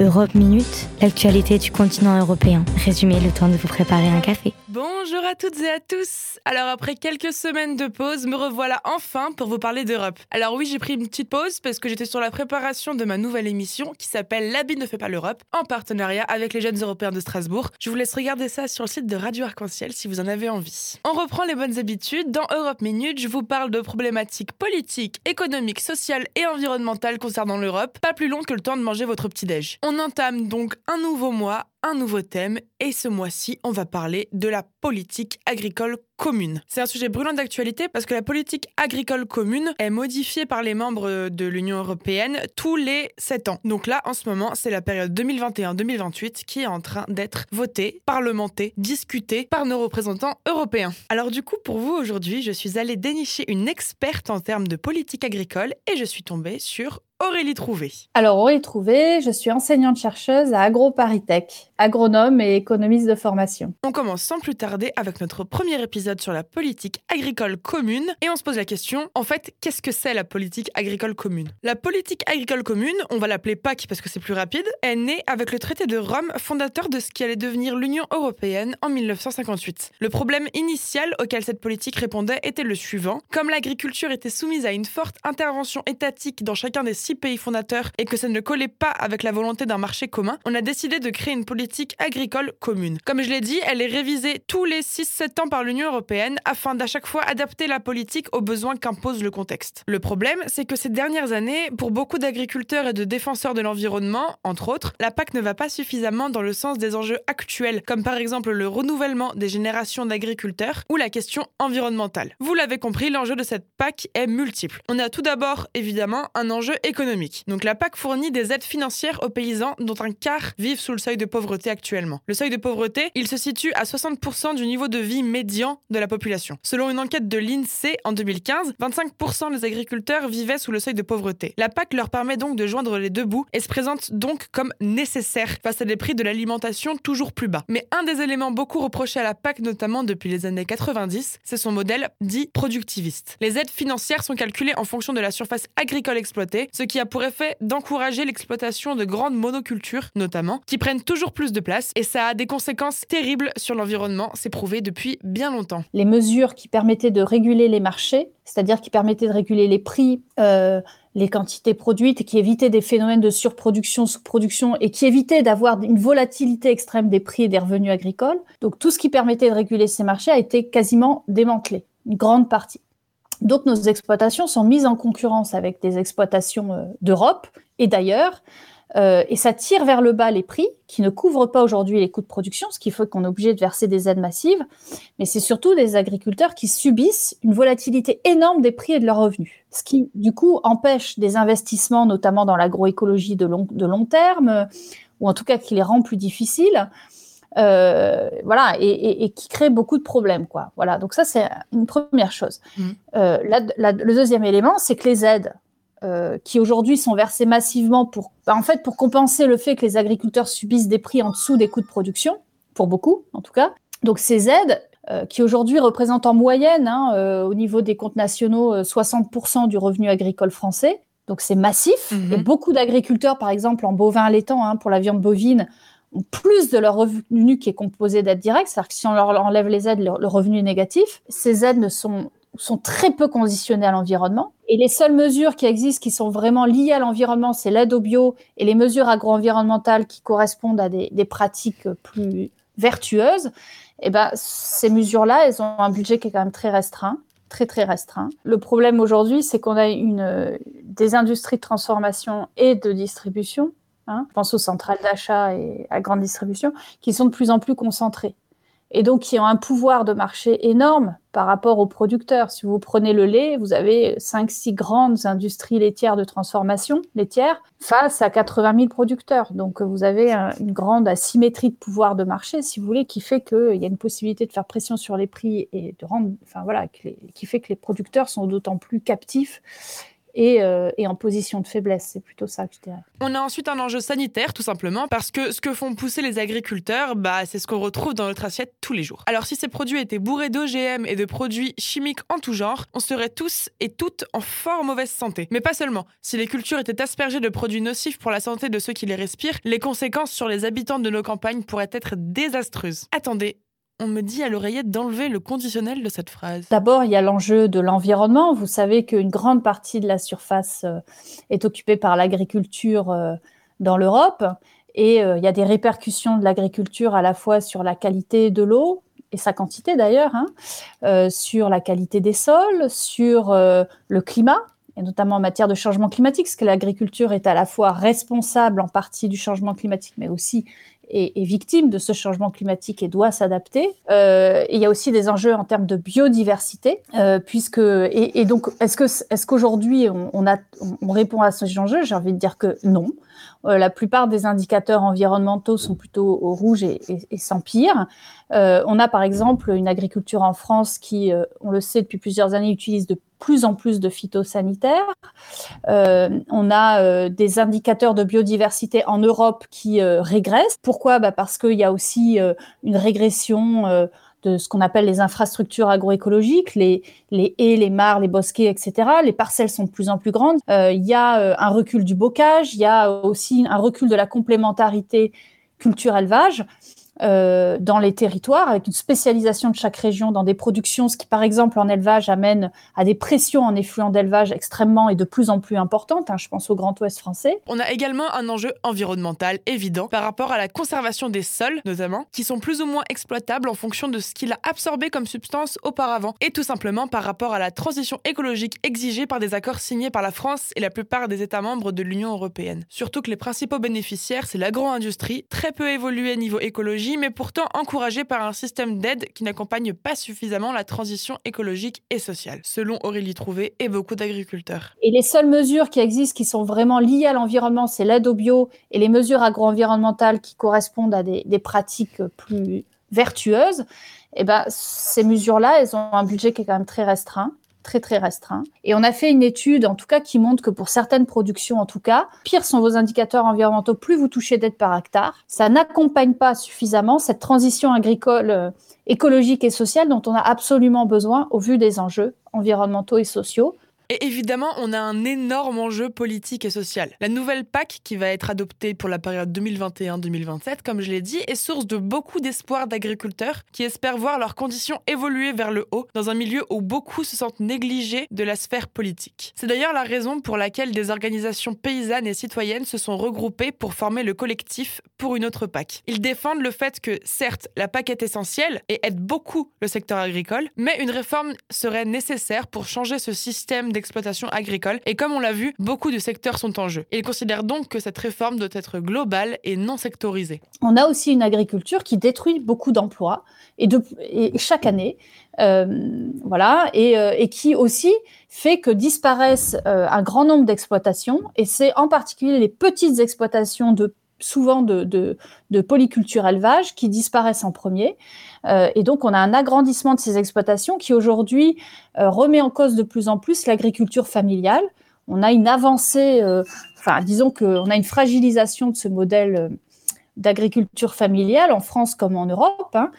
Europe Minute, l'actualité du continent européen. Résumé, le temps de vous préparer un café. Bonjour à toutes et à tous. Alors après quelques semaines de pause, me revoilà enfin pour vous parler d'Europe. Alors oui, j'ai pris une petite pause parce que j'étais sur la préparation de ma nouvelle émission qui s'appelle L'habit ne fait pas l'Europe, en partenariat avec les jeunes européens de Strasbourg. Je vous laisse regarder ça sur le site de Radio Arc-en-Ciel si vous en avez envie. On reprend les bonnes habitudes. Dans Europe Minute, je vous parle de problématiques politiques, économiques, sociales et environnementales concernant l'Europe. Pas plus long que le temps de manger votre petit-déj. On entame donc un nouveau mois, un nouveau thème, et ce mois-ci, on va parler de la politique agricole commune. C'est un sujet brûlant d'actualité parce que la politique agricole commune est modifiée par les membres de l'Union européenne tous les 7 ans. Donc là, en ce moment, c'est la période 2021-2028 qui est en train d'être votée, parlementée, discutée par nos représentants européens. Alors du coup, pour vous aujourd'hui, je suis allée dénicher une experte en termes de politique agricole et je suis tombée sur Aurélie Trouvé. Alors Aurélie Trouvé, je suis enseignante-chercheuse à AgroParisTech, agronome et économiste de formation. On commence sans plus tarder avec notre premier épisode sur la politique agricole commune et on se pose la question, en fait, qu'est-ce que c'est la politique agricole commune? La politique agricole commune, on va l'appeler PAC parce que c'est plus rapide, est née avec le traité de Rome, fondateur de ce qui allait devenir l'Union européenne en 1958. Le problème initial auquel cette politique répondait était le suivant, comme l'agriculture était soumise à une forte intervention étatique dans chacun des six pays fondateurs et que ça ne collait pas avec la volonté d'un marché commun, on a décidé de créer une politique agricole commune. Comme je l'ai dit, elle est révisée tous les 6-7 ans par l'Union européenne afin d'à chaque fois adapter la politique aux besoins qu'impose le contexte. Le problème, c'est que ces dernières années, pour beaucoup d'agriculteurs et de défenseurs de l'environnement, entre autres, la PAC ne va pas suffisamment dans le sens des enjeux actuels, comme par exemple le renouvellement des générations d'agriculteurs ou la question environnementale. Vous l'avez compris, l'enjeu de cette PAC est multiple. On a tout d'abord, évidemment, un enjeu économique Donc la PAC fournit des aides financières aux paysans dont un quart vivent sous le seuil de pauvreté actuellement. Le seuil de pauvreté, il se situe à 60% du niveau de vie médian de la population. Selon une enquête de l'INSEE en 2015, 25% des agriculteurs vivaient sous le seuil de pauvreté. La PAC leur permet donc de joindre les deux bouts et se présente donc comme nécessaire face à des prix de l'alimentation toujours plus bas. Mais un des éléments beaucoup reprochés à la PAC, notamment depuis les années 90, c'est son modèle dit productiviste. Les aides financières sont calculées en fonction de la surface agricole exploitée, ce qui a pour effet d'encourager l'exploitation de grandes monocultures, notamment, qui prennent toujours plus de place, et ça a des conséquences terribles sur l'environnement, c'est prouvé depuis bien longtemps. Les mesures qui permettaient de réguler les marchés, c'est-à-dire qui permettaient de réguler les prix, euh, les quantités produites, qui évitaient des phénomènes de surproduction, sous-production, et qui évitaient d'avoir une volatilité extrême des prix et des revenus agricoles. Donc tout ce qui permettait de réguler ces marchés a été quasiment démantelé, une grande partie. Donc nos exploitations sont mises en concurrence avec des exploitations euh, d'Europe et d'ailleurs, euh, et ça tire vers le bas les prix qui ne couvrent pas aujourd'hui les coûts de production, ce qui fait qu'on est obligé de verser des aides massives. Mais c'est surtout des agriculteurs qui subissent une volatilité énorme des prix et de leurs revenus, ce qui du coup empêche des investissements, notamment dans l'agroécologie de de long terme, ou en tout cas qui les rend plus difficiles. Euh, voilà, et, qui crée beaucoup de problèmes, quoi. Voilà, donc ça c'est une première chose. Mmh. Euh, le deuxième élément, c'est que les aides euh, qui aujourd'hui sont versées massivement pour, bah, en fait, pour compenser le fait que les agriculteurs subissent des prix en dessous des coûts de production, pour beaucoup en tout cas. Donc ces aides, qui aujourd'hui représentent en moyenne, hein, au niveau des comptes nationaux, 60% du revenu agricole français. Donc c'est massif. Mmh. Et beaucoup d'agriculteurs, par exemple en bovin allaitant, hein, pour la viande bovine, plus de leur revenu qui est composé d'aides directes, c'est-à-dire que si on leur enlève les aides, le, revenu est négatif. Ces aides ne sont, sont très peu conditionnées à l'environnement. Et les seules mesures qui existent qui sont vraiment liées à l'environnement, c'est l'aide au bio et les mesures agro-environnementales qui correspondent à des, pratiques plus vertueuses. Et eh ben, ces mesures-là, elles ont un budget qui est quand même très restreint très très restreint. Le problème aujourd'hui, c'est qu'on a une, des industries de transformation et de distribution Hein, je pense aux centrales d'achat et à grande distribution, qui sont de plus en plus concentrées. Et donc qui ont un pouvoir de marché énorme par rapport aux producteurs. Si vous prenez le lait, vous avez 5-6 grandes industries laitières de transformation laitière face à 80 000 producteurs. Donc vous avez une grande asymétrie de pouvoir de marché, si vous voulez, qui fait qu'il y a une possibilité de faire pression sur les prix et de rendre, enfin voilà, qui fait que les producteurs sont d'autant plus captifs et, euh, et en position de faiblesse. C'est plutôt ça que je dirais. On a ensuite un enjeu sanitaire, tout simplement, parce que ce que font pousser les agriculteurs, bah, c'est ce qu'on retrouve dans notre assiette tous les jours. Alors si ces produits étaient bourrés d'OGM et de produits chimiques en tout genre, on serait tous et toutes en fort mauvaise santé. Mais pas seulement. Si les cultures étaient aspergées de produits nocifs pour la santé de ceux qui les respirent, les conséquences sur les habitants de nos campagnes pourraient être désastreuses. Attendez, on me dit à l'oreillette d'enlever le conditionnel de cette phrase. D'abord, il y a l'enjeu de l'environnement. Vous savez qu'une grande partie de la surface euh, est occupée par l'agriculture euh, dans l'Europe. Et euh, il y a des répercussions de l'agriculture à la fois sur la qualité de l'eau, et sa quantité d'ailleurs, hein, sur la qualité des sols, sur le climat, et notamment en matière de changement climatique, parce que l'agriculture est à la fois responsable en partie du changement climatique, mais aussi est, victime de ce changement climatique et doit s'adapter. Euh, il y a aussi des enjeux en termes de biodiversité, euh, puisque et, donc est-ce que est-ce qu'aujourd'hui on, répond à ce enjeu J'ai envie de dire que non. Euh, la plupart des indicateurs environnementaux sont plutôt au rouge et, et, on a par exemple une agriculture en France qui, on le sait depuis plusieurs années, utilise de plus en plus de phytosanitaires. on a des indicateurs de biodiversité en Europe qui régressent. Pourquoi? Bah Parce qu'il y a aussi une régression de ce qu'on appelle les infrastructures agroécologiques, les, les haies, les mares, les bosquets, etc. Les parcelles sont de plus en plus grandes. Euh, il y a euh, un recul du bocage, il y a aussi un recul de la complémentarité culture-élevage. Euh, dans les territoires, avec une spécialisation de chaque région dans des productions, ce qui, par exemple, en élevage, amène à des pressions en effluents d'élevage extrêmement et de plus en plus importantes. Hein, je pense au Grand Ouest français. On a également un enjeu environnemental évident par rapport à la conservation des sols, notamment, qui sont plus ou moins exploitables en fonction de ce qu'il a absorbé comme substance auparavant, et tout simplement par rapport à la transition écologique exigée par des accords signés par la France et la plupart des États membres de l'Union européenne. Surtout que les principaux bénéficiaires, c'est l'agro-industrie, très peu évoluée niveau mais pourtant encouragée par un système d'aide qui n'accompagne pas suffisamment la transition écologique et sociale, selon Aurélie Trouvé et beaucoup d'agriculteurs. Et les seules mesures qui existent qui sont vraiment liées à l'environnement, c'est l'aide au bio et les mesures agro-environnementales qui correspondent à des, pratiques plus vertueuses. Et eh ben, ces mesures-là, elles ont un budget qui est quand même très restreint très très restreint. Et on a fait une étude, en tout cas, qui montre que pour certaines productions, en tout cas, pire sont vos indicateurs environnementaux, plus vous touchez d'aide par hectare. Ça n'accompagne pas suffisamment cette transition agricole, euh, écologique et sociale dont on a absolument besoin au vu des enjeux environnementaux et sociaux. Et évidemment, on a un énorme enjeu politique et social. La nouvelle PAC, qui va être adoptée pour la période 2021-2027, comme je l'ai dit, est source de beaucoup d'espoir d'agriculteurs qui espèrent voir leurs conditions évoluer vers le haut dans un milieu où beaucoup se sentent négligés de la sphère politique. C'est d'ailleurs la raison pour laquelle des organisations paysannes et citoyennes se sont regroupées pour former le collectif pour une autre PAC. Ils défendent le fait que, certes, la PAC est essentielle et aide beaucoup le secteur agricole, mais une réforme serait nécessaire pour changer ce système d'exploitation agricole. Et comme on l'a vu, beaucoup de secteurs sont en jeu. Ils considèrent donc que cette réforme doit être globale et non sectorisée. On a aussi une agriculture qui détruit beaucoup d'emplois et, chaque année. Euh, voilà, et, euh, et, qui aussi fait que disparaissent euh, un grand nombre d'exploitations, et c'est en particulier les petites exploitations de souvent de, de, polyculture élevage qui disparaissent en premier. Euh, et donc, on a un agrandissement de ces exploitations qui aujourd'hui euh, remet en cause de plus en plus l'agriculture familiale. On a une avancée, euh, enfin, disons qu'on a une fragilisation de ce modèle d'agriculture familiale en France comme en Europe. Hein.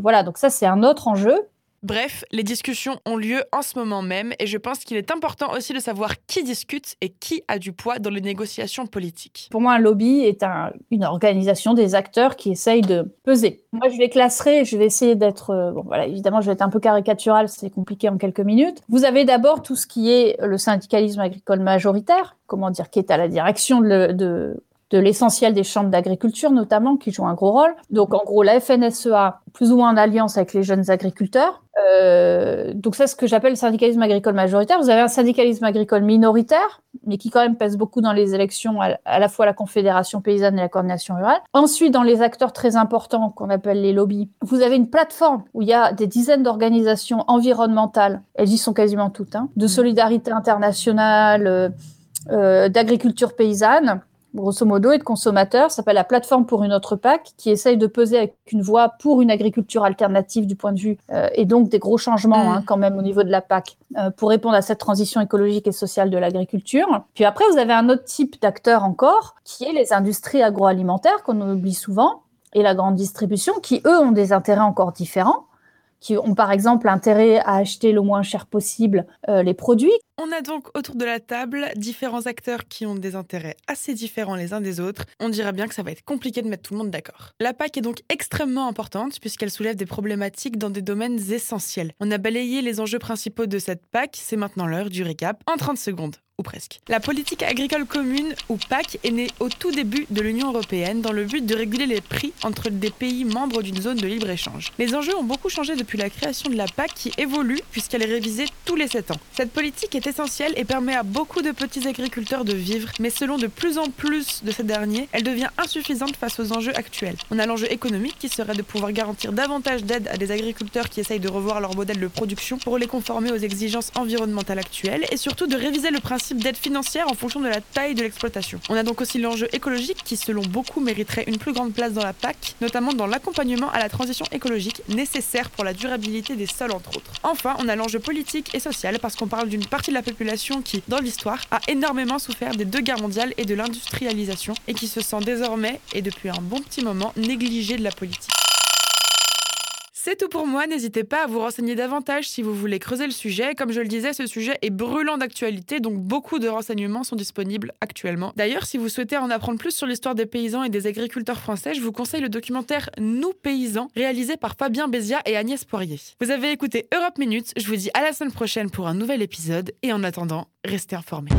voilà, donc ça, c'est un autre enjeu. Bref, les discussions ont lieu en ce moment même et je pense qu'il est important aussi de savoir qui discute et qui a du poids dans les négociations politiques. Pour moi, un lobby est une organisation des acteurs qui essayent de peser. Moi, je les classerai, je vais essayer d'être... Euh, bon, voilà, évidemment, je vais être un peu caricatural, c'est compliqué en quelques minutes. Vous avez d'abord tout ce qui est le syndicalisme agricole majoritaire, comment dire, qui est à la direction de de l'essentiel des chambres d'agriculture notamment, qui jouent un gros rôle. Donc en gros, la FNSEA, plus ou moins en alliance avec les jeunes agriculteurs. Euh, donc c'est ce que j'appelle le syndicalisme agricole majoritaire. Vous avez un syndicalisme agricole minoritaire, mais qui quand même pèse beaucoup dans les élections, à, la fois la Confédération paysanne et la coordination rurale. Ensuite, dans les acteurs très importants qu'on appelle les lobbies, vous avez une plateforme où il y a des dizaines d'organisations environnementales, elles y sont quasiment toutes, hein, de solidarité internationale, euh, euh d'agriculture paysanne, grosso modo, et de consommateurs. S'appelle la plateforme pour une autre PAC, qui essaye de peser avec une voix pour une agriculture alternative du point de vue, euh, et donc des gros changements hein, quand même au niveau de la PAC, euh, pour répondre à cette transition écologique et sociale de l'agriculture. Puis après, vous avez un autre type d'acteurs encore, qui est les industries agroalimentaires, qu'on oublie souvent, et la grande distribution, qui, eux, ont des intérêts encore différents qui ont par exemple intérêt à acheter le moins cher possible euh, les produits. On a donc autour de la table différents acteurs qui ont des intérêts assez différents les uns des autres. On dirait bien que ça va être compliqué de mettre tout le monde d'accord. La PAC est donc extrêmement importante puisqu'elle soulève des problématiques dans des domaines essentiels. On a balayé les enjeux principaux de cette PAC, c'est maintenant l'heure du récap en 30 secondes ou presque. La politique agricole commune, ou PAC, est née au tout début de l'Union européenne dans le but de réguler les prix entre des pays membres d'une zone de libre-échange. Les enjeux ont beaucoup changé depuis la création de la PAC qui évolue puisqu'elle est révisée tous les 7 ans. Cette politique est essentielle et permet à beaucoup de petits agriculteurs de vivre, mais selon de plus en plus de ces derniers, elle devient insuffisante face aux enjeux actuels. On a l'enjeu économique qui serait de pouvoir garantir davantage d'aide à des agriculteurs qui essayent de revoir leur modèle de production pour les conformer aux exigences environnementales actuelles et surtout de réviser le principe d'aide financière en fonction de la taille de l'exploitation. On a donc aussi l'enjeu écologique qui, selon beaucoup, mériterait une plus grande place dans la PAC, notamment dans l'accompagnement à la transition écologique nécessaire pour la durabilité des sols, entre autres. Enfin, on a l'enjeu politique et social parce qu'on parle d'une partie de la population qui, dans l'histoire, a énormément souffert des deux guerres mondiales et de l'industrialisation et qui se sent désormais, et depuis un bon petit moment, négligée de la politique. C'est tout pour moi, n'hésitez pas à vous renseigner davantage si vous voulez creuser le sujet. Comme je le disais, ce sujet est brûlant d'actualité, donc beaucoup de renseignements sont disponibles actuellement. D'ailleurs, si vous souhaitez en apprendre plus sur l'histoire des paysans et des agriculteurs français, je vous conseille le documentaire Nous paysans, réalisé par Fabien Bézia et Agnès Poirier. Vous avez écouté Europe Minutes, je vous dis à la semaine prochaine pour un nouvel épisode, et en attendant, restez informés.